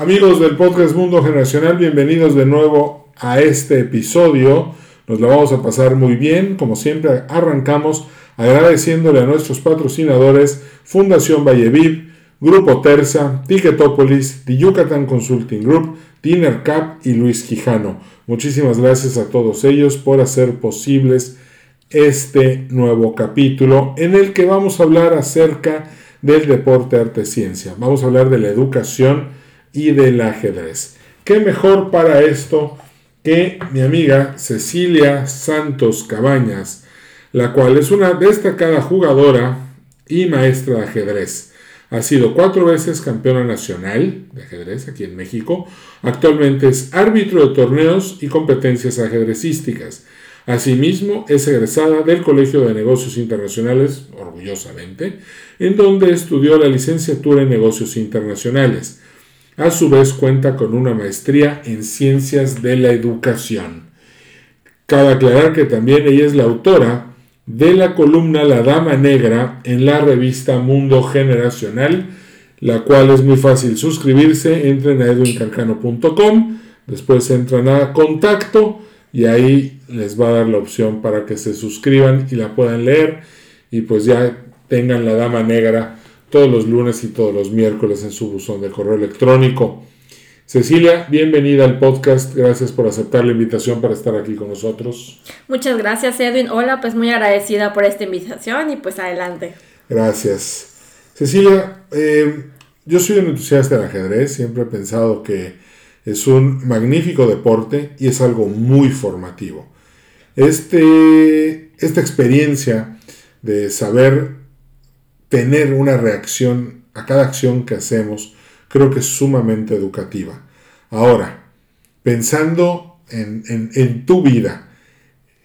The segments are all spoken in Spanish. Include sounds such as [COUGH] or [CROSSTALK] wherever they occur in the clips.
Amigos del podcast Mundo Generacional, bienvenidos de nuevo a este episodio. Nos lo vamos a pasar muy bien. Como siempre, arrancamos agradeciéndole a nuestros patrocinadores Fundación Valleviv, Grupo Terza, Ticketopolis, The Yucatan Consulting Group, Dinner Cap y Luis Quijano. Muchísimas gracias a todos ellos por hacer posibles este nuevo capítulo en el que vamos a hablar acerca del deporte, arte, ciencia. Vamos a hablar de la educación y del ajedrez. ¿Qué mejor para esto que mi amiga Cecilia Santos Cabañas, la cual es una destacada jugadora y maestra de ajedrez? Ha sido cuatro veces campeona nacional de ajedrez aquí en México. Actualmente es árbitro de torneos y competencias ajedrecísticas. Asimismo, es egresada del Colegio de Negocios Internacionales, orgullosamente, en donde estudió la licenciatura en Negocios Internacionales. A su vez cuenta con una maestría en ciencias de la educación. Cabe aclarar que también ella es la autora de la columna La Dama Negra en la revista Mundo Generacional, la cual es muy fácil suscribirse. Entren a edwincarcano.com, después entran a contacto y ahí les va a dar la opción para que se suscriban y la puedan leer y pues ya tengan la Dama Negra todos los lunes y todos los miércoles en su buzón de correo electrónico. Cecilia, bienvenida al podcast. Gracias por aceptar la invitación para estar aquí con nosotros. Muchas gracias, Edwin. Hola, pues muy agradecida por esta invitación y pues adelante. Gracias. Cecilia, eh, yo soy un entusiasta del ajedrez. Siempre he pensado que es un magnífico deporte y es algo muy formativo. Este, esta experiencia de saber tener una reacción a cada acción que hacemos, creo que es sumamente educativa. Ahora, pensando en, tu vida,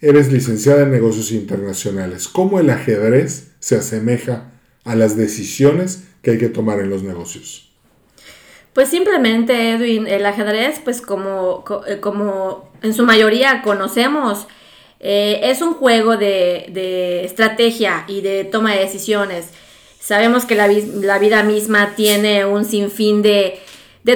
eres licenciada en negocios internacionales, ¿cómo el ajedrez se asemeja a las decisiones que hay que tomar en los negocios? Pues simplemente, Edwin, el ajedrez, pues como, eh, como en su mayoría conocemos, eh, es un juego de, de, estrategia y de toma de decisiones. Sabemos que la, vida misma tiene un sinfín de,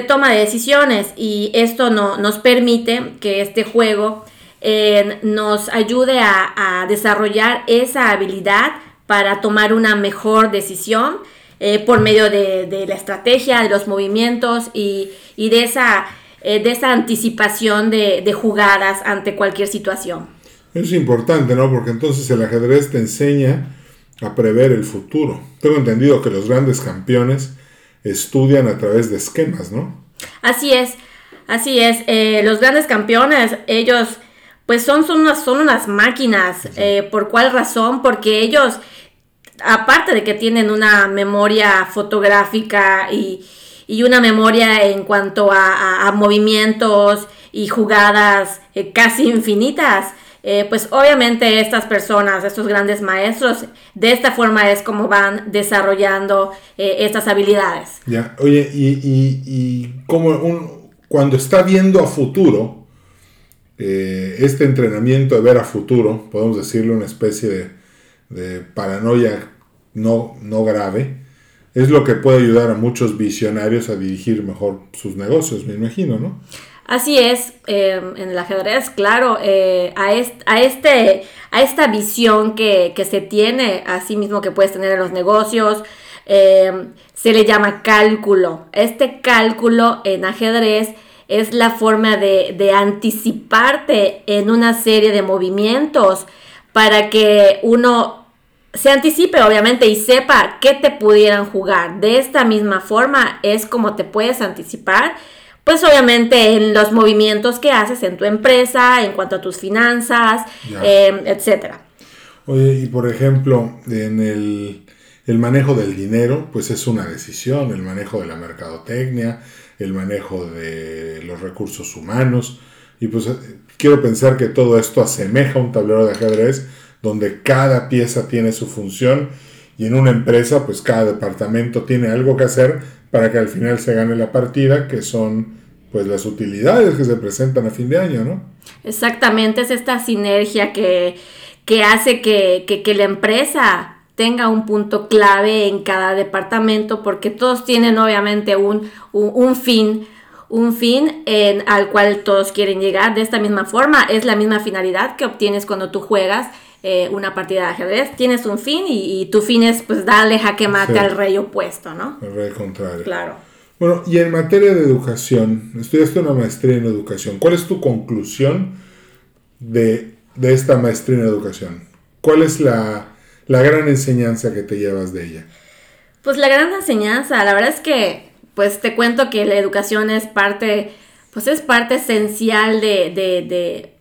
toma de decisiones y esto no, nos permite que este juego eh, nos ayude a, desarrollar esa habilidad para tomar una mejor decisión eh, por medio de, la estrategia, de los movimientos y, de, esa, eh, de anticipación de, de jugadas ante cualquier situación. Es importante, ¿no? Porque entonces el ajedrez te enseña a prever el futuro. Tengo entendido que los grandes campeones estudian a través de esquemas, ¿no? Así es, así es. Eh, los grandes campeones, ellos, pues son, son, unas, son unas máquinas. Eh, ¿Por cuál razón? Porque ellos, aparte de que tienen una memoria fotográfica y, una memoria en cuanto a, movimientos y jugadas eh, casi infinitas, eh, pues obviamente estas personas, estos grandes maestros, de esta forma es como van desarrollando eh, estas habilidades. Ya, oye, y, como un, cuando está viendo a futuro, eh, este entrenamiento de ver a futuro, podemos decirle una especie de, paranoia no, no grave, es lo que puede ayudar a muchos visionarios a dirigir mejor sus negocios, me imagino, ¿no? Así es, em, en el ajedrez, claro, eh, a, este, a esta visión que, se tiene, así mismo que puedes tener en los negocios, em, se le llama cálculo. Este cálculo en ajedrez es la forma de, de anticiparte en una serie de movimientos para que uno se anticipe obviamente y sepa qué te pudieran jugar. De esta misma forma es como te puedes anticipar pues obviamente en los movimientos que haces en tu empresa, en cuanto a tus finanzas, eh, etcétera. Oye, y por ejemplo, en el, manejo del dinero, pues es una decisión, el manejo de la mercadotecnia, el manejo de los recursos humanos. Y pues eh, quiero pensar que todo esto asemeja a un tablero de ajedrez donde cada pieza tiene su función y en una empresa pues cada departamento tiene algo que hacer para que al final se gane la partida, que son pues las utilidades que se presentan a fin de año, ¿no? Exactamente, es esta sinergia que, hace que, que, la empresa tenga un punto clave en cada departamento, porque todos tienen obviamente un, un, fin, un fin en, al cual todos quieren llegar de esta misma forma. Es la misma finalidad que obtienes cuando tú juegas eh, una partida de ajedrez. Tienes un fin y, tu fin es pues darle jaque mate al rey opuesto, ¿no? El rey contrario. Claro. Bueno, y en materia de educación, estudiaste una maestría en educación. ¿Cuál es tu conclusión de, esta maestría en educación? ¿Cuál es la, gran enseñanza que te llevas de ella? Pues la gran enseñanza, la verdad es que, pues te cuento que la educación es parte, pues es parte esencial de, de,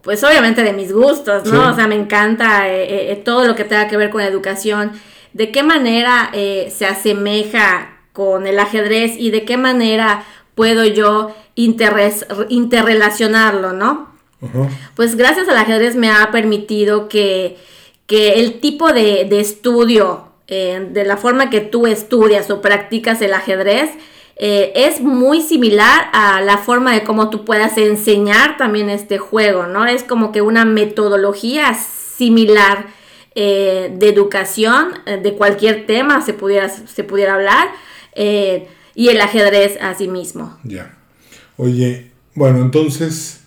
pues obviamente de mis gustos, ¿no? O sea, me encanta eh, eh, eh, todo lo que tenga que ver con la educación. ¿De qué manera se asemeja con el ajedrez y de qué manera puedo yo interrelacionarlo, ¿no? Pues gracias al ajedrez me ha permitido que, el tipo de, estudio, eh, de la forma que tú estudias o practicas el ajedrez, eh, es muy similar a la forma de cómo tú puedas enseñar también este juego, ¿no? Es como que una metodología similar eh, de educación, de cualquier tema se pudiera, se pudiera hablar, eh, y el ajedrez a sí mismo. Ya. Oye, bueno, entonces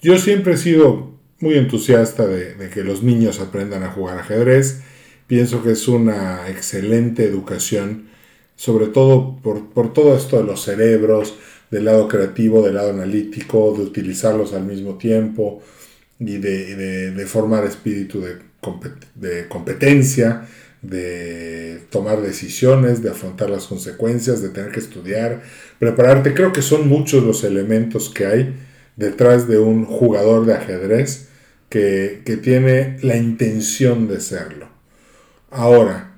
yo siempre he sido muy entusiasta de, que los niños aprendan a jugar ajedrez. Pienso que es una excelente educación, sobre todo por, todo esto de los cerebros, del lado creativo, del lado analítico, de utilizarlos al mismo tiempo y de, formar espíritu de, de competencia de tomar decisiones, de afrontar las consecuencias, de tener que estudiar, prepararte. Creo que son muchos los elementos que hay detrás de un jugador de ajedrez que, tiene la intención de serlo. Ahora,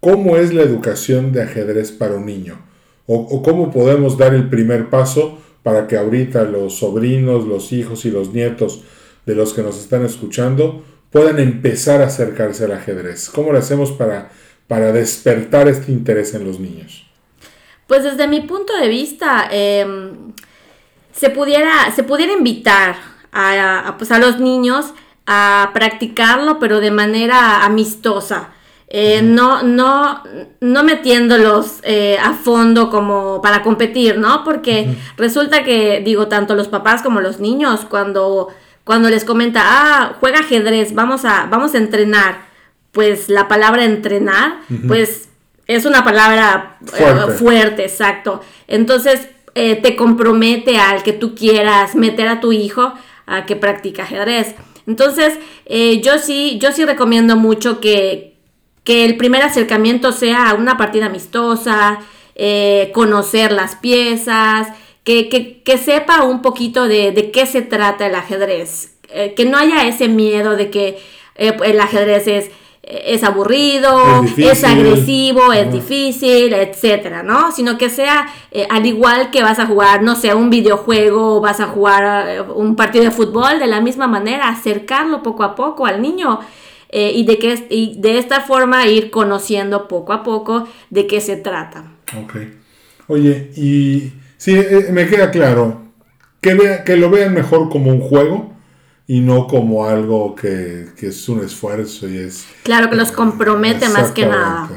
¿cómo es la educación de ajedrez para un niño? O, o, cómo podemos dar el primer paso para que ahorita los sobrinos, los hijos y los nietos de los que nos están escuchando puedan empezar a acercarse al ajedrez? ¿Cómo lo hacemos para, para despertar este interés en los niños? Pues desde mi punto de vista, em, se, pudiera, se pudiera invitar a, pues a los niños a practicarlo, pero de manera amistosa. Eh, no, no, no metiéndolos eh, a fondo como para competir, ¿no? Porque resulta que, digo, tanto los papás como los niños, cuando cuando les comenta, ah, juega ajedrez, vamos a, vamos a entrenar, pues la palabra entrenar, pues es una palabra eh, fuerte. exacto. Entonces eh, te compromete al que tú quieras meter a tu hijo a que practique ajedrez. Entonces, eh, yo sí, yo sí recomiendo mucho que, que el primer acercamiento sea una partida amistosa, conocer las piezas, que, sepa un poquito de, qué se trata el ajedrez, eh, que no haya ese miedo de que eh, el ajedrez es, es aburrido, es, agresivo, es difícil, etcétera, ¿no? Sino que sea eh, al igual que vas a jugar, no sé, un videojuego o vas a jugar un partido de fútbol, de la misma manera, acercarlo poco a poco al niño. y, de que, y de esta forma ir conociendo poco a poco de qué se trata. Ok. Oye, y Sí, eh, me queda claro. Que, que lo vean mejor como un juego y no como algo que, es un esfuerzo y es... Claro, que los compromete más que nada.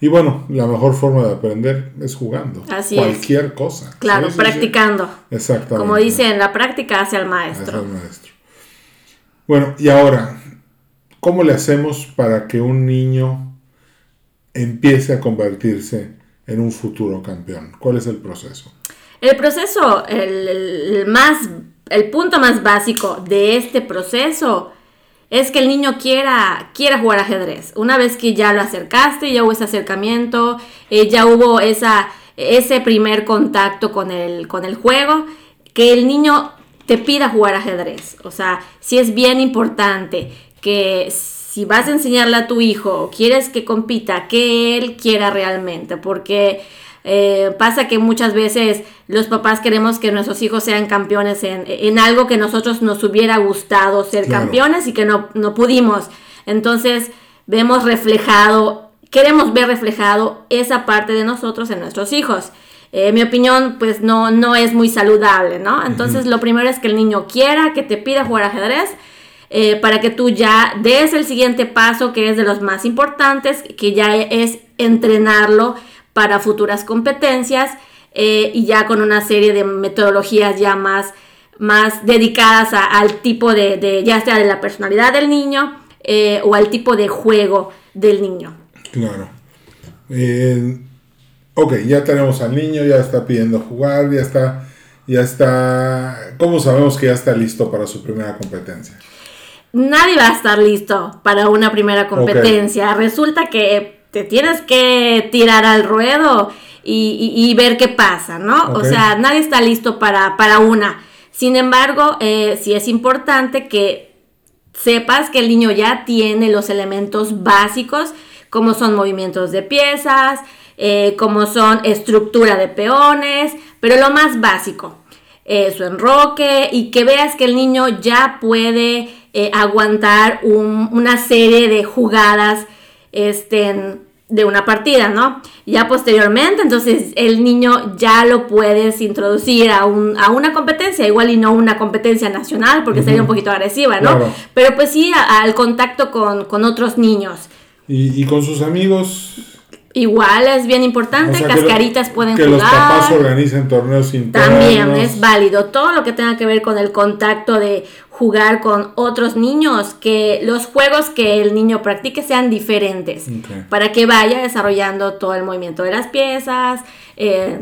Y bueno, la mejor forma de aprender es jugando. Así Cualquier cosa. Claro, practicando. Exactamente. Como dicen, la práctica hace al maestro. Hace al maestro. Bueno, y ahora, ¿cómo le hacemos para que un niño empiece a convertirse en un futuro campeón? ¿Cuál es el proceso? El proceso, el, más, el punto más básico de este proceso es que el niño quiera, quiera jugar ajedrez. Una vez que ya lo acercaste, ya hubo ese acercamiento, eh, ya hubo esa, ese primer contacto con el, con el juego, que el niño te pida jugar ajedrez. O sea, si es bien importante que si vas a enseñarle a tu hijo, quieres que compita, que él quiera realmente, porque Eh, pasa que muchas veces los papás queremos que nuestros hijos sean campeones en, en algo que nosotros nos hubiera gustado ser Claro. campeones y que no, no pudimos. Entonces vemos reflejado, queremos ver reflejado esa parte de nosotros en nuestros hijos. Eh, mi opinión, pues no, no es muy saludable, ¿no? Entonces lo primero es que el niño quiera, que te pida jugar ajedrez, eh, para que tú ya des el siguiente paso, que es de los más importantes, que ya es entrenarlo para futuras competencias eh, y ya con una serie de metodologías ya más, más dedicadas a- al tipo de, de, ya sea de la personalidad del niño eh, o al tipo de juego del niño. Claro. Eh, ok, ya tenemos al niño, ya está pidiendo jugar, ya está, ya está. ¿Cómo sabemos que ya está listo para su primera competencia? Nadie va a estar listo para una primera competencia. Resulta que te tienes que tirar al ruedo y, y- y ver qué pasa, ¿no? O sea, nadie está listo para, para una. Sin embargo, eh, sí es importante que sepas que el niño ya tiene los elementos básicos, como son movimientos de piezas, eh, como son estructura de peones, pero lo más básico, eh, su enroque y que veas que el niño ya puede eh, aguantar un- una serie de jugadas este, de una partida, ¿no? Ya posteriormente, entonces el niño ya lo puedes introducir a, un- a una competencia, igual y no una competencia nacional, porque sería un poquito agresiva, ¿no? Claro. Pero pues sí a- al contacto con, con otros niños. Y, y con sus amigos. Igual es bien importante, o sea, que lo- cascaritas pueden Que jugar. los papás organicen torneos internos. También es válido todo lo que tenga que ver con el contacto de jugar con otros niños, que los juegos que el niño practique sean diferentes, para que vaya desarrollando todo el movimiento de las piezas, eh,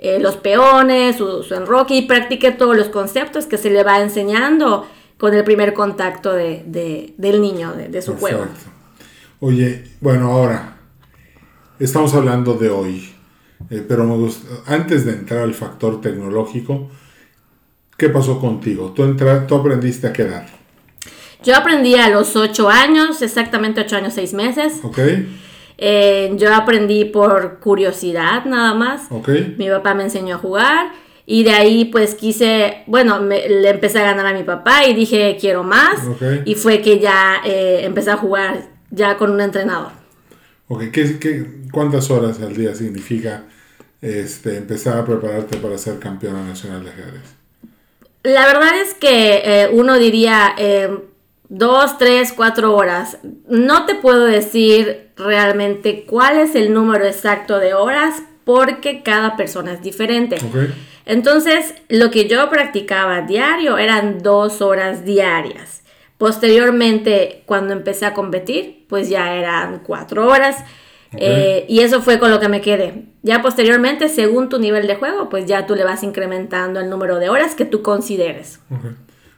eh, los peones, su, su enroque y practique todos los conceptos que se le va enseñando con el primer contacto de, de- del niño, de, de su juego. Oye, bueno, ahora estamos hablando de hoy, eh, pero me gusta, antes de entrar al factor tecnológico, ¿qué pasó contigo? ¿Tú, entra- tú aprendiste a qué edad? Yo aprendí a los 8 años, exactamente 8 años, 6 meses. ¿Ok? Eh, yo aprendí por curiosidad nada más. ¿Ok? Mi papá me enseñó a jugar y de ahí pues quise, bueno, me- le empecé a ganar a mi papá y dije quiero más Ok. y fue que ya eh, empecé a jugar ya con un entrenador. Ok, ¿Qué, qué, cuántas horas al día significa este, empezar a prepararte para ser campeona nacional de ajedrez? La verdad es que eh, uno diría eh, dos, tres, cuatro horas. No te puedo decir realmente cuál es el número exacto de horas porque cada persona es diferente. ¿Ok? Entonces, lo que yo practicaba diario eran dos horas diarias. Posteriormente, cuando empecé a competir, pues ya eran cuatro horas. Eh, y eso fue con lo que me quedé. Ya posteriormente, según tu nivel de juego, pues ya tú le vas incrementando el número de horas que tú consideres.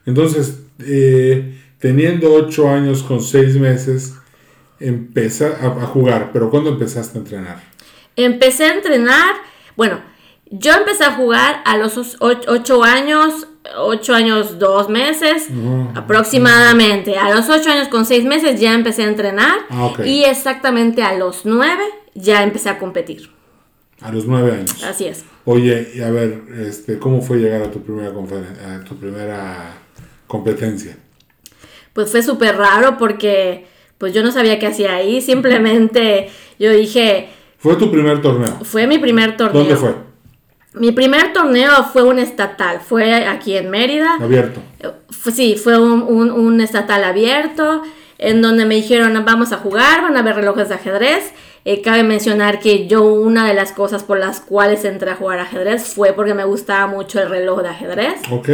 Entonces, eh, teniendo 8 años con 6 meses, empezar a, a jugar, pero ¿cuándo empezaste a entrenar? Empecé a entrenar, bueno, yo empecé a jugar a los 8 años, 8 años 2 meses aproximadamente. A los 8 años con 6 meses ya empecé a entrenar Ah, y exactamente a los 9 ya empecé a competir. A los 9 años. Así es. Oye, y a ver, este, ¿cómo fue llegar a tu primera, a tu primera competencia? Pues fue súper raro porque pues yo no sabía qué hacía ahí, simplemente yo dije, ¿Fue tu primer torneo? fue mi primer torneo. ¿Dónde fue? Mi primer torneo fue un estatal, fue aquí en Mérida. Abierto. Fue- Sí, fue un, un- un estatal abierto en donde me dijeron vamos a jugar, van a ver relojes de ajedrez. Eh, cabe mencionar que yo una de las cosas por las cuales entré a jugar ajedrez fue porque me gustaba mucho el reloj de ajedrez. Ok.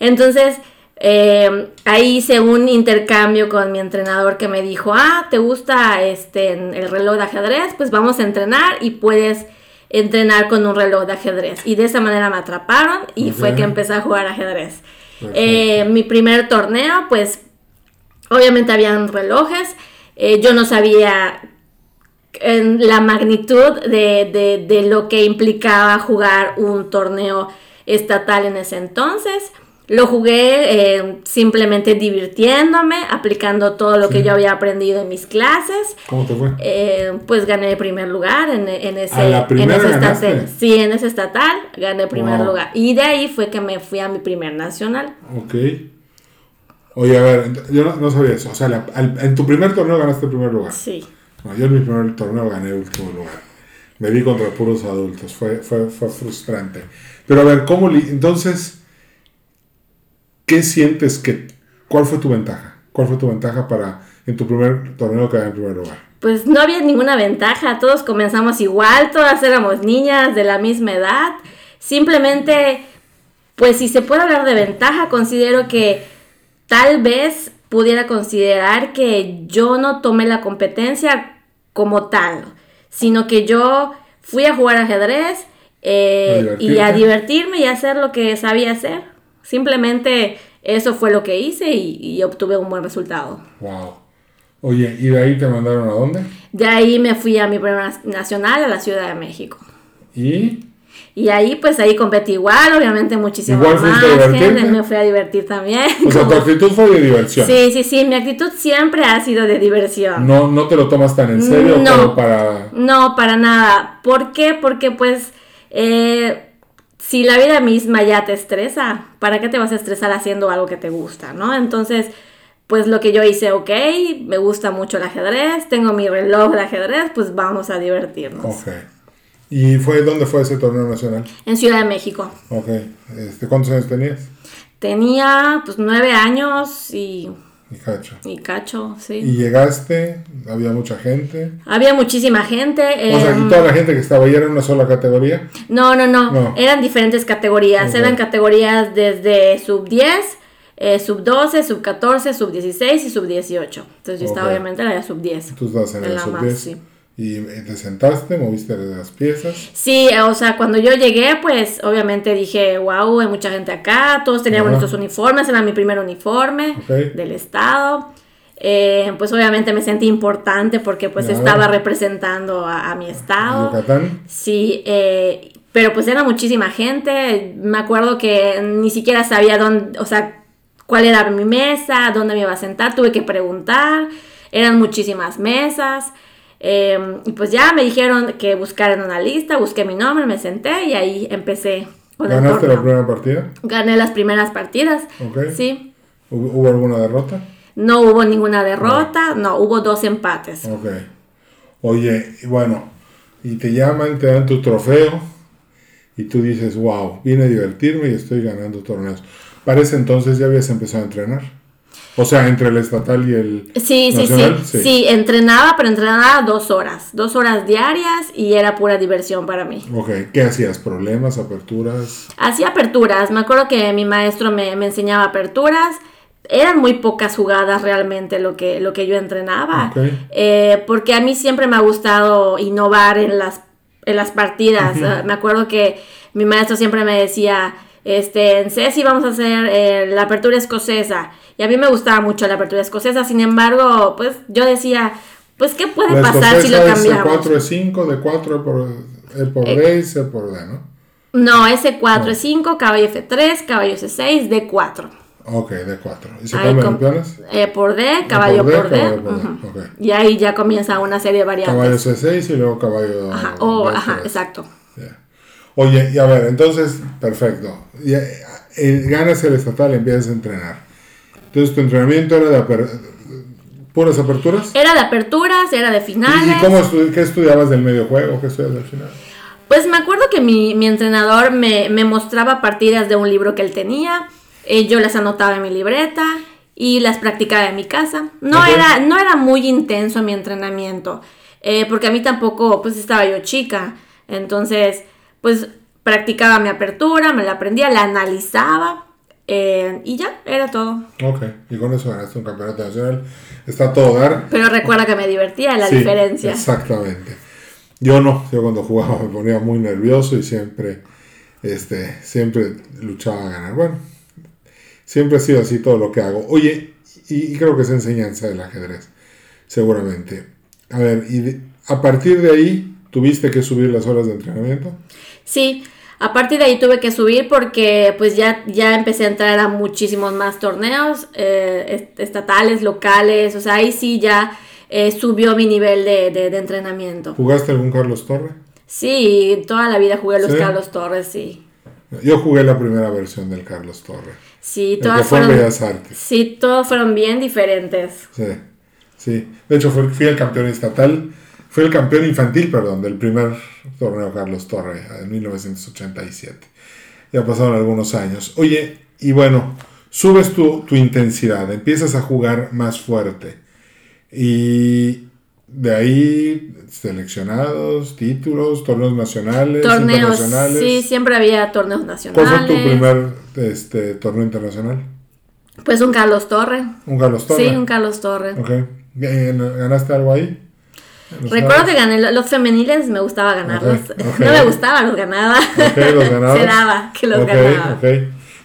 Entonces eh, ahí hice un intercambio con mi entrenador que me dijo, ah, ¿te gusta este, el reloj de ajedrez? Pues vamos a entrenar y puedes entrenar con un reloj de ajedrez. Y de esa manera me atraparon y fue que empecé a jugar ajedrez. Eh, mi primer torneo, pues obviamente habían relojes. Eh, yo no sabía en la magnitud de, de- de lo que implicaba jugar un torneo estatal en ese entonces. Lo jugué eh, simplemente divirtiéndome, aplicando todo lo que yo había aprendido en mis clases. ¿Cómo te fue? Eh, pues gané el primer lugar en, en ese, ¿A la primera en ese estatal. Sí, en ese estatal gané el primer Wow. lugar. Y de ahí fue que me fui a mi primer nacional. Ok. Oye, a ver, yo no, no sabía eso. O sea, la- al- en tu primer torneo ganaste el primer lugar. Sí. No, yo en mi primer torneo gané el último lugar. Me di contra puros adultos. Fue, fue, fue frustrante. Pero a ver, ¿cómo? Entonces, ¿qué sientes que... ¿Cuál fue tu ventaja? ¿Cuál fue tu ventaja para en tu primer torneo quedar en primer lugar? Pues no había ninguna ventaja, todos comenzamos igual, todas éramos niñas de la misma edad. Simplemente, pues si se puede hablar de ventaja, considero que tal vez pudiera considerar que yo no tomé la competencia como tal, sino que yo fui a jugar ajedrez eh, A y a divertirme y a hacer lo que sabía hacer. Simplemente eso fue lo que hice y, y obtuve un buen resultado. Wow. Oye, ¿y de ahí te mandaron a dónde? De ahí me fui a mi primer nacional a la Ciudad de México. Y... Y ahí, pues ahí competí igual, obviamente muchísimo Igual más gente, me fui a divertir también. O sea, tu actitud fue de diversión. Sí, sí, sí, mi actitud siempre ha sido de diversión. No, no te lo tomas tan en serio No. como para... No, para nada. ¿Por qué? Porque pues eh, si la vida misma ya te estresa, ¿para qué te vas a estresar haciendo algo que te gusta, no? Entonces, pues lo que yo hice, ok, me gusta mucho el ajedrez, tengo mi reloj de ajedrez, pues vamos a divertirnos. Ok. ¿Y fue dónde fue ese torneo nacional? En Ciudad de México. Ok. Este, ¿Cuántos años tenías? Tenía pues nueve años y, Y cacho. y cacho, sí. Y llegaste, había mucha gente. Había muchísima gente. O sea, em, y toda la gente que estaba ahí era una sola categoría. No, no, no, No. Eran diferentes categorías. Ok. Eran categorías desde sub 10, eh, sub 12, sub 14, sub 16 y sub 18. Entonces yo estaba Ok. obviamente en la sub 10. Tú estabas en En la sub más, 10. sí. Y te sentaste, moviste las piezas. Sí, o sea, cuando yo llegué, pues obviamente dije, wow, hay mucha gente acá, todos teníamos Ajá. nuestros uniformes, era mi primer uniforme Ok. del estado. Eh, pues obviamente me sentí importante porque pues Claro. estaba representando a, a mi estado. Yucatán. Sí, eh, pero pues era muchísima gente. Me acuerdo que ni siquiera sabía dónde, o sea, cuál era mi mesa, dónde me iba a sentar. Tuve que preguntar. Eran muchísimas mesas. Eh, y pues ya me dijeron que buscara en una lista. Busqué mi nombre, me senté y ahí empecé con el ¿Ganaste la primera partida? Gané las primeras partidas. Sí. ¿Hubo, alguna derrota? No hubo ninguna derrota. No, hubo dos empates. Ok. Oye, y bueno, y te llaman, te dan tu trofeo y tú dices, wow, vine a divertirme y estoy ganando torneos. Para ese entonces ya habías empezado a entrenar. O sea, entre el estatal y el Sí, sí, nacional. sí, sí. entrenaba, pero entrenaba dos horas. Dos horas diarias y era pura diversión para mí. Ok, ¿qué hacías? ¿Problemas, aperturas? Hacía aperturas. Me acuerdo que mi maestro me, me enseñaba aperturas. Eran muy pocas jugadas realmente lo que, lo que yo entrenaba. Ok. Eh, porque a mí siempre me ha gustado innovar en las, en las partidas. Ah, me acuerdo que mi maestro siempre me decía, este, en Ceci vamos a hacer eh, la apertura escocesa. Y a mí me gustaba mucho la apertura escocesa. Sin embargo, pues yo decía, pues ¿qué puede La pasar si lo escocesa es cambiamos? C4 es 5, de 4 por E por Eh. D y C por D, ¿no? No, S4 No. es 5, caballo F3, caballo C6, D4. Ok, de 4. ¿Y se Ahí cambian peones? eh, por D, caballo por por D, D. caballo por D, ujú. ok. Y ahí ya comienza una serie de variantes. Caballo C6 y luego caballo Ajá, o- D3. ajá, exacto. Ya. Oye, y a ver, entonces, perfecto. Y, eh, eh, ganas el estatal, empiezas a entrenar. Entonces, tu entrenamiento era de aper- puras aperturas. Era de aperturas, era de ¿Y, finales. y cómo estu- qué estudiabas del medio juego? ¿Qué estudias al final? Pues me acuerdo que mi, mi entrenador me, me mostraba partidas de un libro que él tenía. eh, yo las anotaba en mi libreta y las practicaba en mi casa. No, era, no era muy intenso mi entrenamiento, eh, porque a mí tampoco, pues estaba yo chica. Entonces, pues practicaba mi apertura, me la aprendía, la analizaba eh, y ya, era todo. Ok, y con eso ganaste un campeonato nacional. Está todo dar. Pero recuerda que me divertía, la Sí, diferencia. Exactamente. Yo no, yo cuando jugaba me ponía muy nervioso y siempre, este, siempre luchaba a ganar. Bueno, siempre ha sido así todo lo que hago. Oye, y, y creo que es enseñanza del ajedrez, seguramente. A ver, y de- a partir de ahí, ¿tuviste que subir las horas de entrenamiento? Sí, A partir de ahí tuve que subir porque pues ya, ya empecé a entrar a muchísimos más torneos eh, estatales, locales, o sea, ahí sí ya eh, subió mi nivel de, de, entrenamiento. ¿Jugaste algún Carlos Torres? Sí, toda la vida jugué los Carlos Torres, sí. Yo jugué la primera versión del Carlos Torres. Sí, todas fueron. Sí, todos fueron bien diferentes. Sí, sí. De hecho, fui el campeón estatal fue el campeón infantil, perdón, del primer torneo Carlos Torre en 1987. Ya pasaron algunos años. Oye, y bueno, subes tu, intensidad, empiezas a jugar más fuerte. Y de ahí seleccionados, títulos, torneos nacionales, torneos, internacionales. Sí, siempre había torneos nacionales. ¿Cuál fue tu primer este, torneo internacional? Pues un Carlos Torre. ¿Un Carlos Torre? Sí, un Carlos Torre. Ok. ¿Ganaste algo ahí? Recuerdo que gané los femeniles, me gustaba ganarlos. [LAUGHS] No me gustaba, los ganaba. los ganaba. [LAUGHS] Se daba que los ganaba.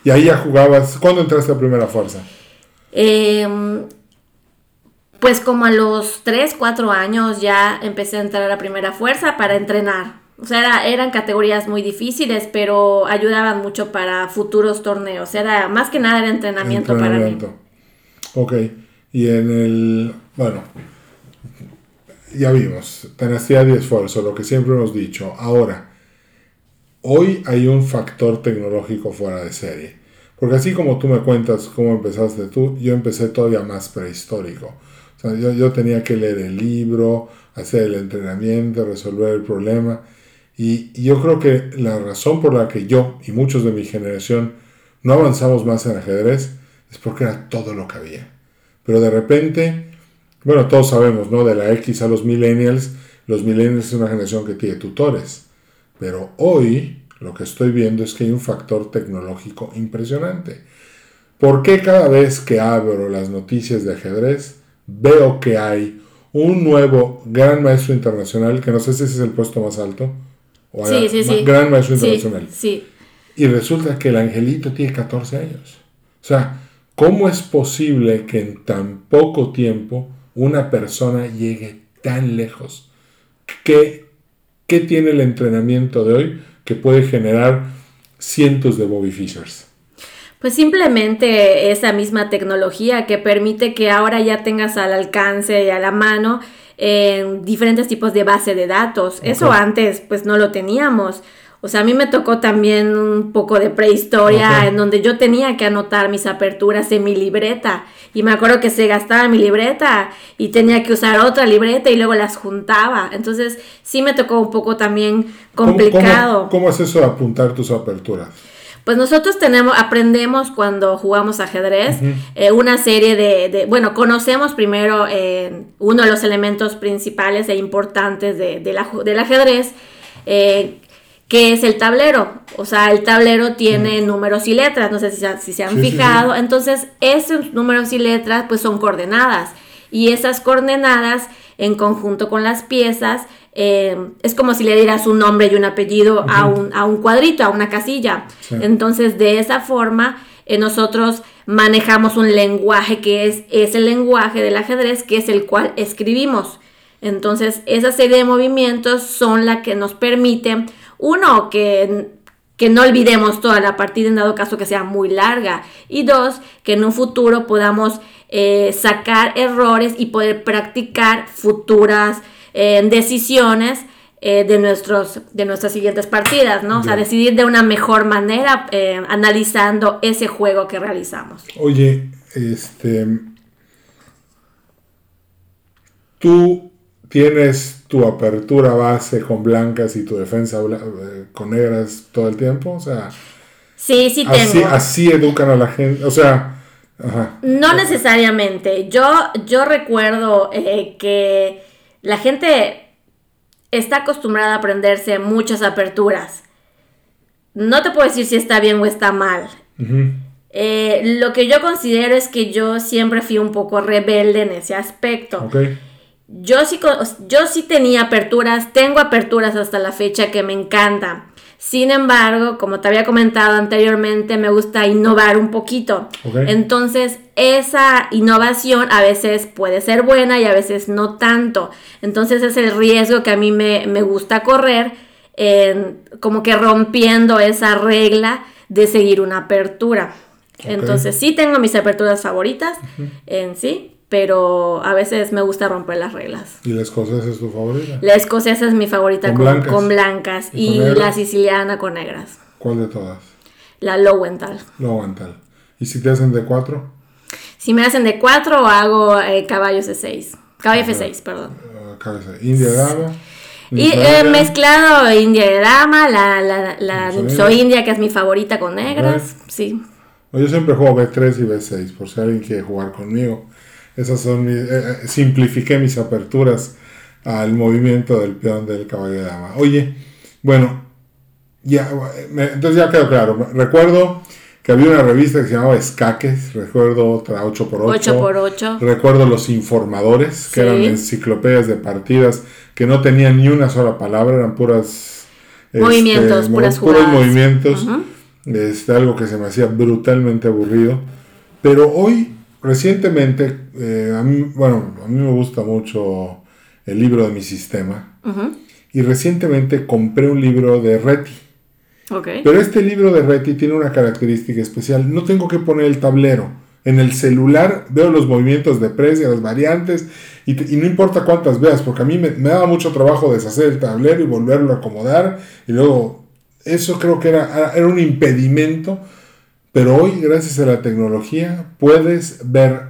Y ahí ya jugabas. ¿Cuándo entraste a primera fuerza? Em, pues como a los 3, 4 años ya empecé a entrar a primera fuerza para entrenar. O sea, eran categorías muy difíciles, pero ayudaban mucho para futuros torneos. Era más que nada era entrenamiento, entrenamiento. para mí. Ok. Y en el. Bueno, ya vimos, tenacidad y esfuerzo, lo que siempre hemos dicho. Ahora, hoy hay un factor tecnológico fuera de serie. Porque así como tú me cuentas cómo empezaste tú, yo empecé todavía más prehistórico. O sea, yo, yo tenía que leer el libro, hacer el entrenamiento, resolver el problema. Y, y yo creo que la razón por la que yo y muchos de mi generación no avanzamos más en ajedrez es porque era todo lo que había. Pero de repente bueno, todos sabemos, ¿no? De la X a los millennials, los millennials es una generación que tiene tutores. Pero hoy lo que estoy viendo es que hay un factor tecnológico impresionante. ¿Por qué cada vez que abro las noticias de ajedrez veo que hay un nuevo gran maestro internacional, que no sé si ese es el puesto más alto, o sí, sí, sí. gran maestro internacional? Sí. Y resulta que el angelito tiene 14 años. O sea, ¿cómo es posible que en tan poco tiempo una persona llegue tan lejos? ¿Qué, ¿Qué, tiene el entrenamiento de hoy que puede generar cientos de Bobby Fishers? Pues simplemente esa misma tecnología que permite que ahora ya tengas al alcance y a la mano en diferentes tipos de base de datos. Eso antes pues no lo teníamos. O sea, a mí me tocó también un poco de prehistoria en donde yo tenía que anotar mis aperturas en mi libreta. Y me acuerdo que se gastaba mi libreta y tenía que usar otra libreta y luego las juntaba. Entonces sí me tocó un poco también complicado. ¿Cómo, es eso de apuntar tus aperturas? Pues nosotros tenemos, aprendemos cuando jugamos ajedrez eh, una serie de, bueno, conocemos primero eh, uno de los elementos principales e importantes de, del ajedrez, eh, que es el tablero. O sea, el tablero tiene números y letras, no sé si, se han fijado. Entonces, esos números y letras pues son coordenadas. Y esas coordenadas en conjunto con las piezas eh, es como si le dieras un nombre y un apellido a, un, a, un, cuadrito, a una casilla. Entonces, de esa forma, eh, nosotros manejamos un lenguaje que es, es el lenguaje del ajedrez, que es el cual escribimos. Entonces, esa serie de movimientos son la que nos permiten uno, que, que no olvidemos toda la partida en dado caso que sea muy larga. Y dos, que en un futuro podamos eh, sacar errores y poder practicar futuras eh, decisiones eh, de, nuestros, de nuestras siguientes partidas, ¿no? O sea, decidir de una mejor manera analizando ese juego que realizamos. Oye, este... Tú ¿Tienes tu apertura base con blancas y tu defensa eh, con negras todo el tiempo? O sea, sí, sí tengo. Así, educan a la gente, o sea... No necesariamente. Yo, yo recuerdo eh, que la gente está acostumbrada a aprenderse muchas aperturas. No te puedo decir si está bien o está mal. Eh, lo que yo considero es que yo siempre fui un poco rebelde en ese aspecto. Okay. Yo sí, yo sí tenía aperturas, tengo aperturas hasta la fecha que me encantan. Sin embargo, como te había comentado anteriormente, me gusta innovar un poquito. Entonces, esa innovación a veces puede ser buena y a veces no tanto. Entonces, es el riesgo que a mí me, gusta correr en, como que rompiendo esa regla de seguir una apertura. Entonces sí tengo mis aperturas favoritas en sí, pero a veces me gusta romper las reglas. ¿Y la escocesa es tu favorita? La escocesa es mi favorita ¿Con con, blancas? con blancas ¿Y y, con la siciliana con negras. ¿Cuál de todas? La Lowenthal. Aguantal. ¿Y si te hacen de cuatro? Si me hacen de 4 hago eh, caballos de 6. Caballo F6, perdón. Cabeza. India dama. Y eh, mezclado india de dama, la, la, la india que es mi favorita con negras. Sí. Yo siempre juego B3 y B6, por si alguien quiere jugar conmigo. Esas son mis. eh, eh, simplifiqué mis aperturas al movimiento del peón del caballo de dama. Oye, bueno, ya, me- entonces ya quedó claro. Recuerdo que había una revista que se llamaba Escaques, recuerdo otra 8x8. 8x8. Recuerdo los informadores, que Sí. eran enciclopedias de partidas que no tenían ni una sola palabra, eran puras Movimientos, mo- puras puros jugadas. movimientos. Ujú. Este, algo que se me hacía brutalmente aburrido. Pero hoy, recientemente, eh, a mí, bueno, a mí me gusta mucho el libro de mi sistema. Ujú. Y recientemente compré un libro de Reti. Ok. Pero este libro de Reti tiene una característica especial. No tengo que poner el tablero. En el celular veo los movimientos de precio, las variantes, y, te- y no importa cuántas veas, porque a mí me, me daba mucho trabajo deshacer el tablero y volverlo a acomodar. Y luego, eso creo que era, era un impedimento. Pero hoy, gracias a la tecnología, puedes ver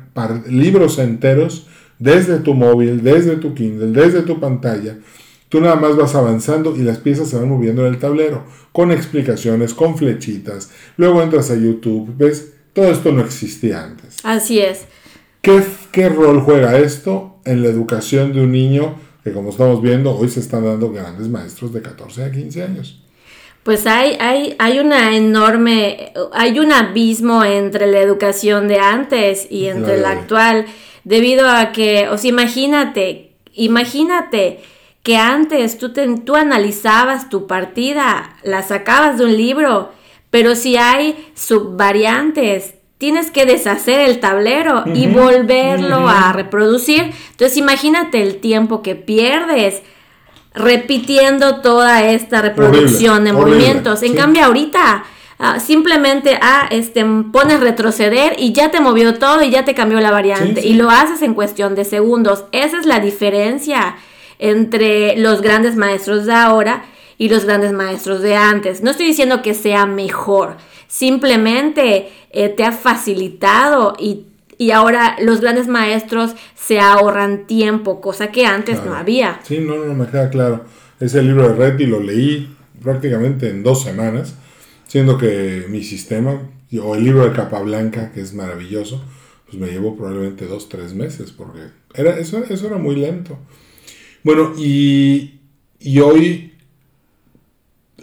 libros enteros desde tu móvil, desde tu Kindle, desde tu pantalla. Tú nada más vas avanzando y las piezas se van moviendo en el tablero, con explicaciones, con flechitas. Luego entras a YouTube, ves, todo esto no existía antes. Así es. ¿Qué, qué rol juega esto en la educación de un niño que, como estamos viendo, hoy se están dando grandes maestros de 14 a 15 años? Pues hay, hay, hay una enorme, hay un abismo entre la educación de antes y entre la actual, debido a que, o sea, imagínate, imagínate que antes tú, te- tú analizabas tu partida, la sacabas de un libro, pero si hay subvariantes, tienes que deshacer el tablero y volverlo a reproducir. Entonces imagínate el tiempo que pierdes repitiendo toda esta reproducción de horrible, movimientos. En sí. cambio, ahorita ah, simplemente ah, este, pones retroceder y ya te movió todo y ya te cambió la variante. Sí, sí. Y lo haces en cuestión de segundos. Esa es la diferencia entre los grandes maestros de ahora y los grandes maestros de antes. No estoy diciendo que sea mejor, simplemente eh, te ha facilitado y, y ahora los grandes maestros se ahorran tiempo, cosa que antes no había. Sí, no, no, me queda claro. Ese libro de Reti lo leí prácticamente en dos semanas, siendo que mi sistema, o el libro de Capablanca, que es maravilloso, pues me llevó probablemente dos, tres meses, porque era, eso, eso era muy lento. Bueno, y, y hoy,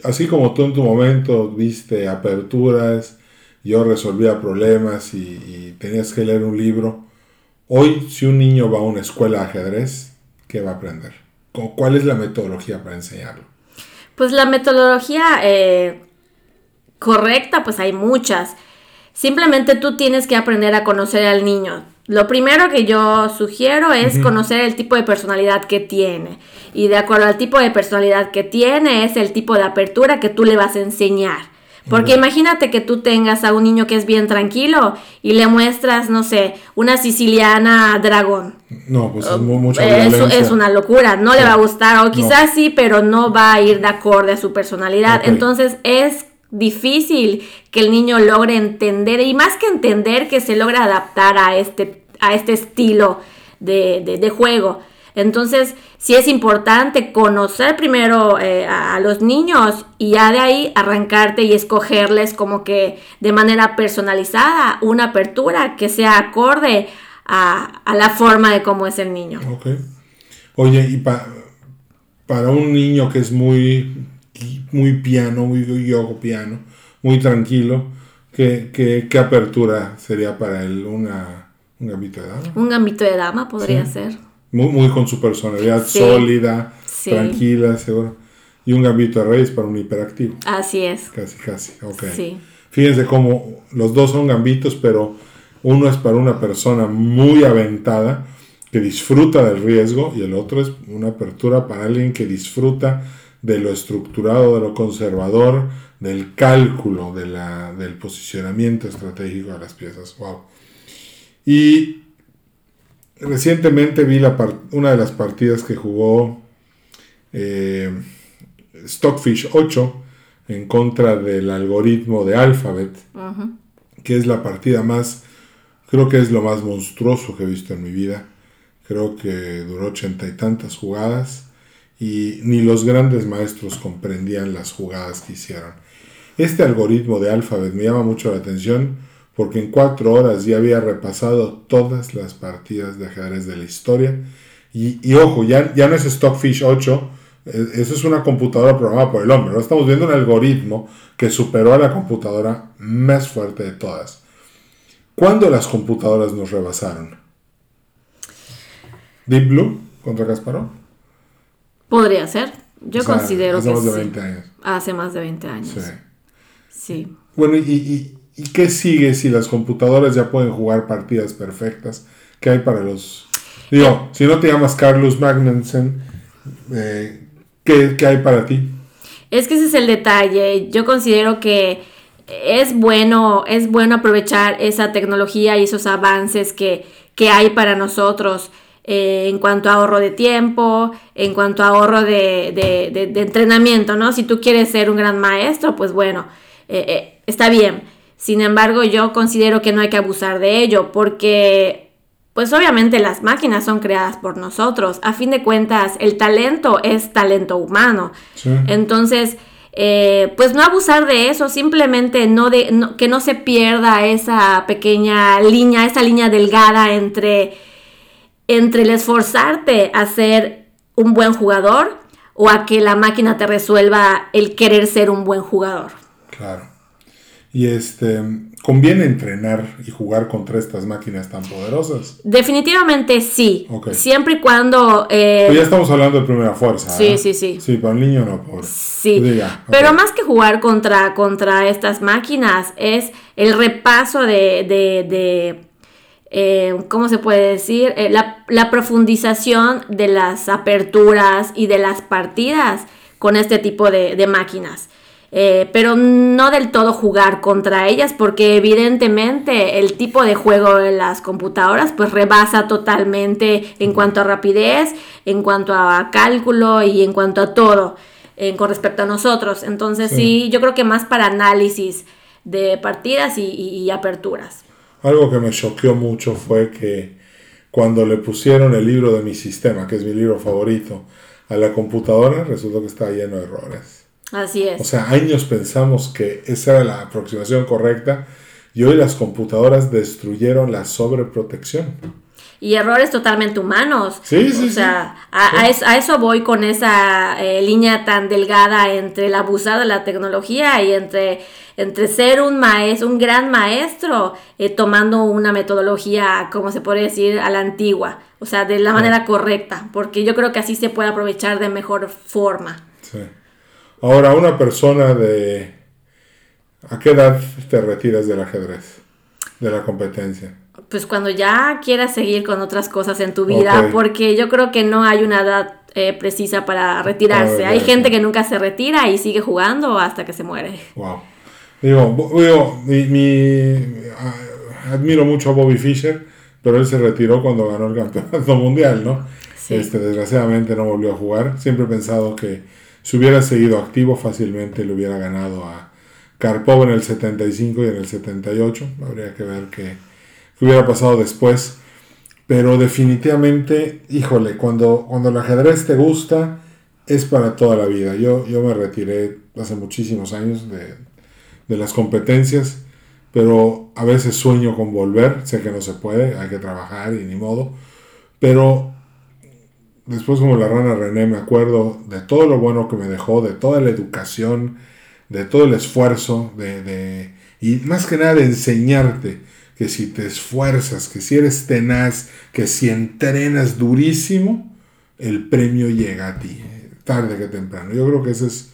así como tú en tu momento viste aperturas, yo resolvía problemas y, y tenías que leer un libro, hoy si un niño va a una escuela de ajedrez, ¿qué va a aprender? ¿Cu- ¿Cuál es la metodología para enseñarlo? Pues la metodología eh, correcta, pues hay muchas. Simplemente tú tienes que aprender a conocer al niño. Lo primero que yo sugiero es conocer el tipo de personalidad que tiene. Y de acuerdo al tipo de personalidad que tiene, es el tipo de apertura que tú le vas a enseñar. Porque imagínate que tú tengas a un niño que es bien tranquilo y le muestras, no sé, una siciliana dragón. No, pues es mu- mucha violencia. Es, es una locura, no le va a gustar, o quizás sí, pero no va a ir de acorde a su personalidad. Entonces es difícil que el niño logre entender, y más que entender, que se logre adaptar a este, a este estilo de, de- de juego. Entonces, sí es importante conocer primero eh, a, a los niños y ya de ahí arrancarte y escogerles como que de manera personalizada una apertura que sea acorde a, a la forma de cómo es el niño. Ok. Oye, y pa- para un niño que es muy, muy piano, muy yogo piano, muy tranquilo, ¿qué, qué, qué apertura sería para él? Una, un gambito de dama. Un gambito de dama podría Sí. ser. Muy, muy con su personalidad Sí. sólida, Sí. tranquila, segura. Y un gambito de reyes para un hiperactivo. Así es. Casi, casi. Ok. Sí. Fíjense cómo los dos son gambitos, pero uno es para una persona muy aventada que disfruta del riesgo y el otro es una apertura para alguien que disfruta de lo estructurado, de lo conservador, del cálculo, de la, del posicionamiento estratégico de las piezas. Wow. Y recientemente vi la una de las partidas que jugó eh, Stockfish 8 en contra del algoritmo de Alphabet, que es la partida más, creo que es lo más monstruoso que he visto en mi vida. Creo que duró ochenta y tantas jugadas y ni los grandes maestros comprendían las jugadas que hicieron. Este algoritmo de Alphabet me llama mucho la atención porque en cuatro horas ya había repasado todas las partidas de ajedrez de la historia. Y, ojo, ya, ya no es Stockfish 8, eh, eso es una computadora programada por el hombre. Ahora estamos viendo un algoritmo que superó a la computadora más fuerte de todas. ¿Cuándo las computadoras nos rebasaron? ¿Deep Blue contra Kasparov? Podría ser. Yo considero hace que más de 20 años. Hace más de 20 años. Sí. Sí. Bueno, ¿y, y, qué sigue si las computadoras ya pueden jugar partidas perfectas? ¿Qué hay para los... Digo, si no te llamas Carlos Magnussen, eh, ¿Qué, hay para ti? Es que ese es el detalle. Yo considero que es bueno, es bueno aprovechar esa tecnología y esos avances que, hay para nosotros eh, en cuanto a ahorro de tiempo, en cuanto a ahorro de, entrenamiento, ¿no? Si tú quieres ser un gran maestro, pues bueno, eh, está bien. Sin embargo, yo considero que no hay que abusar de ello porque pues obviamente las máquinas son creadas por nosotros. A fin de cuentas, el talento es talento humano. Entonces, eh, pues no abusar de eso, simplemente no de, que no se pierda esa pequeña línea, esa línea delgada entre, entre el esforzarte a ser un buen jugador o a que la máquina te resuelva el querer ser un buen jugador. Claro. Y este, ¿conviene entrenar y jugar contra estas máquinas tan poderosas? Definitivamente sí. Siempre y cuando... Eh, pues ya estamos hablando de primera fuerza. Sí, sí, sí. Sí, para un niño no, pobre. Sí. Pero más que jugar contra, contra estas máquinas es el repaso de... de, eh, ¿cómo se puede decir? Eh, la, la profundización de las aperturas y de las partidas con este tipo de, de máquinas. Eh, pero no del todo jugar contra ellas porque evidentemente el tipo de juego de las computadoras pues rebasa totalmente en cuanto a rapidez, en cuanto a cálculo y en cuanto a todo con respecto a nosotros. Entonces sí. yo creo que más para análisis de partidas y, aperturas. Algo que me choqueó mucho fue que cuando le pusieron el libro de mi sistema, que es mi libro favorito, a la computadora, resultó que estaba lleno de errores. Así es. O sea, años pensamos que esa era la aproximación correcta y hoy las computadoras destruyeron la sobreprotección. Y errores totalmente humanos. Sí, sí. O sea, A, eso, voy con esa eh, línea tan delgada entre el abusar de la tecnología y entre, entre ser un maestro, un gran maestro, eh, tomando una metodología, como se puede decir, a la antigua. O sea, de la manera correcta, porque yo creo que así se puede aprovechar de mejor forma. Sí. Ahora, una persona de... ¿A qué edad te retiras del ajedrez? De la competencia. Pues cuando ya quieras seguir con otras cosas en tu vida, porque yo creo que no hay una edad eh, precisa para retirarse. hay gente que nunca se retira y sigue jugando hasta que se muere. Wow. Digo, digo mi, admiro mucho a Bobby Fischer, pero él se retiró cuando ganó el campeonato [LAUGHS] mundial, ¿no? Este, desgraciadamente no volvió a jugar. Siempre he pensado que si hubiera seguido activo, fácilmente le hubiera ganado a Karpov en el 75 y en el 78. Habría que ver qué, hubiera pasado después. Pero definitivamente, híjole, cuando, cuando el ajedrez te gusta, es para toda la vida. Yo, yo me retiré hace muchísimos años de, de las competencias, pero a veces sueño con volver. Sé que no se puede, hay que trabajar y ni modo. Pero después como la rana René me acuerdo de todo lo bueno que me dejó, de toda la educación, de todo el esfuerzo, de, y más que nada de enseñarte que si te esfuerzas, que si eres tenaz, que si entrenas durísimo, el premio llega a ti, tarde que temprano. Yo creo que esa es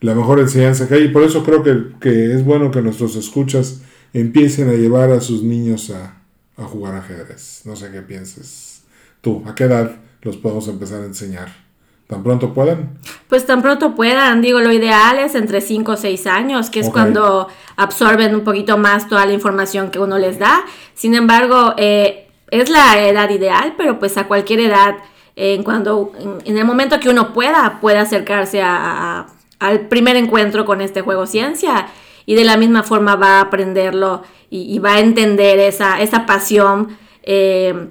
la mejor enseñanza que hay y por eso creo que, que es bueno que nuestros escuchas empiecen a llevar a sus niños a, a jugar ajedrez. No sé qué pienses tú, ¿a qué edad los podemos empezar a enseñar tan pronto puedan. Pues tan pronto puedan, digo, lo ideal es entre 5 o 6 años, que es cuando absorben un poquito más toda la información que uno les da. Sin embargo, eh, es la edad ideal, pero pues a cualquier edad, en cuando, en, el momento que uno pueda, puede acercarse a, al primer encuentro con este juego ciencia y de la misma forma va a aprenderlo y, va a entender esa, esa pasión. Eh,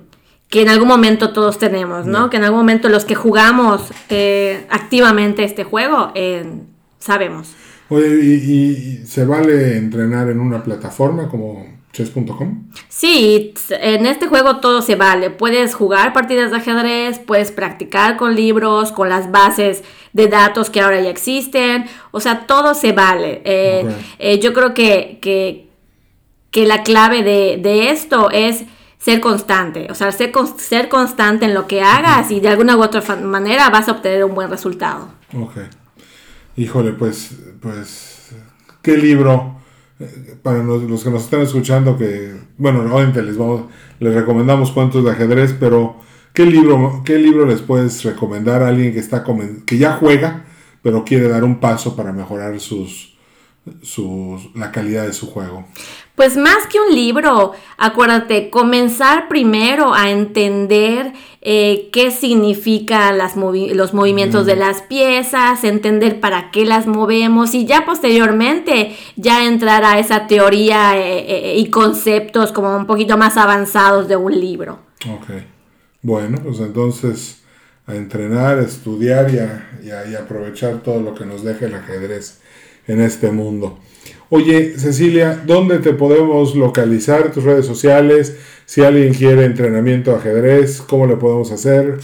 que en algún momento todos tenemos, ¿no? Que en algún momento los que jugamos eh, activamente este juego eh, sabemos. Oye, ¿y, se vale entrenar en una plataforma como chess.com? Sí, en este juego todo se vale. Puedes jugar partidas de ajedrez, puedes practicar con libros, con las bases de datos que ahora ya existen. O sea, todo se vale. Eh, yo creo que, que, que la clave de, de esto es ser constante, o sea, ser, ser constante en lo que hagas y de alguna u otra manera vas a obtener un buen resultado. Ok. Híjole, pues, pues, ¿qué libro? Eh, para los que nos están escuchando, que, bueno, obviamente les, vamos, les recomendamos cuentos de ajedrez, pero ¿qué libro, ¿qué libro les puedes recomendar a alguien que, está, que ya juega, pero quiere dar un paso para mejorar sus, sus, la calidad de su juego? Pues más que un libro, acuérdate, comenzar primero a entender eh, qué significan las los movimientos de las piezas, entender para qué las movemos y ya posteriormente ya entrar a esa teoría eh, eh, y conceptos como un poquito más avanzados de un libro. Ok. Bueno, pues entonces a entrenar, a estudiar y y aprovechar todo lo que nos deja el ajedrez en este mundo. Oye, Cecilia, ¿dónde te podemos localizar? Tus redes sociales. Si alguien quiere entrenamiento de ajedrez, ¿cómo le podemos hacer?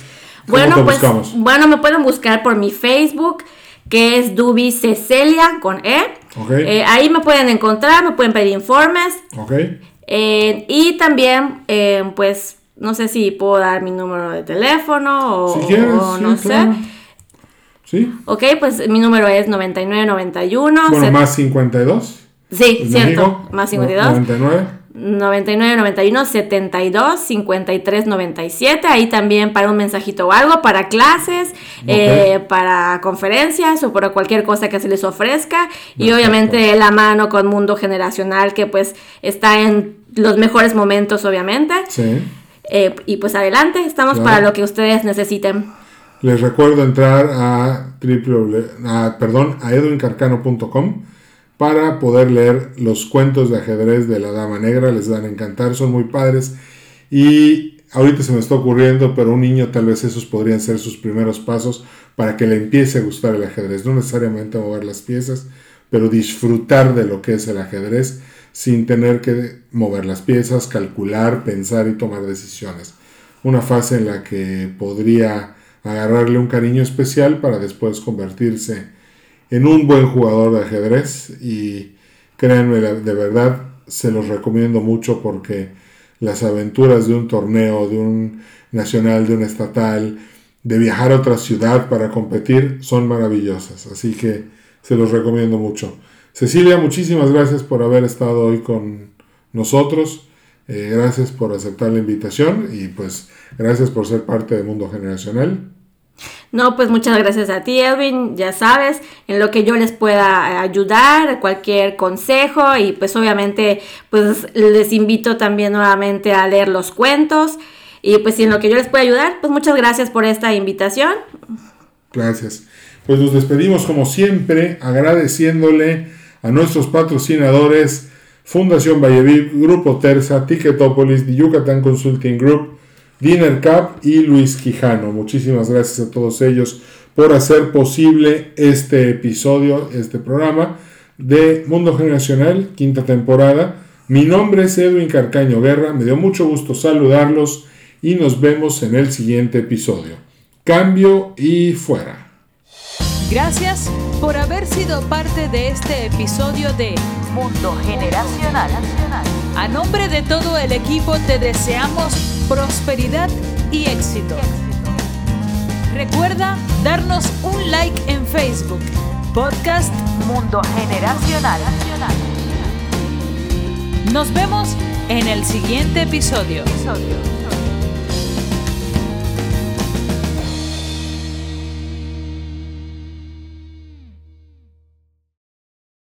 bueno, pues, bueno, me pueden buscar por mi Facebook, que es Dubi Cecilia con E. Eh, ahí me pueden encontrar, me pueden pedir informes. Eh, y también, eh, pues, no sé si puedo dar mi número de teléfono o, no sé. ¿Sí? Ok, pues mi número es 9991. Bueno, más 52. Sí, cierto. más 52. 99. 99 91 72 53 97 ahí también para un mensajito o algo para clases eh, para conferencias o para cualquier cosa que se les ofrezca y obviamente la mano con mundo generacional que pues está en los mejores momentos obviamente sí. Eh, y pues adelante estamos para lo que ustedes necesiten les recuerdo entrar a, perdón, a edwincarcano.com para poder leer los cuentos de ajedrez de la Dama Negra. Les van a encantar, son muy padres. Y ahorita se me está ocurriendo, pero un niño tal vez esos podrían ser sus primeros pasos para que le empiece a gustar el ajedrez. No necesariamente mover las piezas, pero disfrutar de lo que es el ajedrez sin tener que mover las piezas, calcular, pensar y tomar decisiones. Una fase en la que podría agarrarle un cariño especial para después convertirse en un buen jugador de ajedrez y créanme de verdad se los recomiendo mucho porque las aventuras de un torneo, de un nacional, de un estatal, de viajar a otra ciudad para competir son maravillosas, así que se los recomiendo mucho. Cecilia, muchísimas gracias por haber estado hoy con nosotros. Eh, gracias por aceptar la invitación y pues gracias por ser parte del mundo generacional. No, pues muchas gracias a ti, Edwin. Ya sabes, en lo que yo les pueda ayudar, cualquier consejo y pues obviamente pues les invito también nuevamente a leer los cuentos y pues en lo que yo les pueda ayudar, pues muchas gracias por esta invitación. Gracias. Pues nos despedimos como siempre agradeciéndole a nuestros patrocinadores Fundación Valleviv, Grupo Terza, Ticketopolis, Yucatán Consulting Group, Dinner Cup y Luis Quijano. Muchísimas gracias a todos ellos por hacer posible este episodio, este programa de Mundo Generacional, quinta temporada. Mi nombre es Edwin Carcaño Guerra, me dio mucho gusto saludarlos y nos vemos en el siguiente episodio. Cambio y fuera. Gracias por haber sido parte de este episodio de Mundo Generacional. A nombre de todo el equipo te deseamos prosperidad y éxito. Recuerda darnos un like en Facebook, Podcast Mundo Generacional. Nos vemos en el siguiente episodio.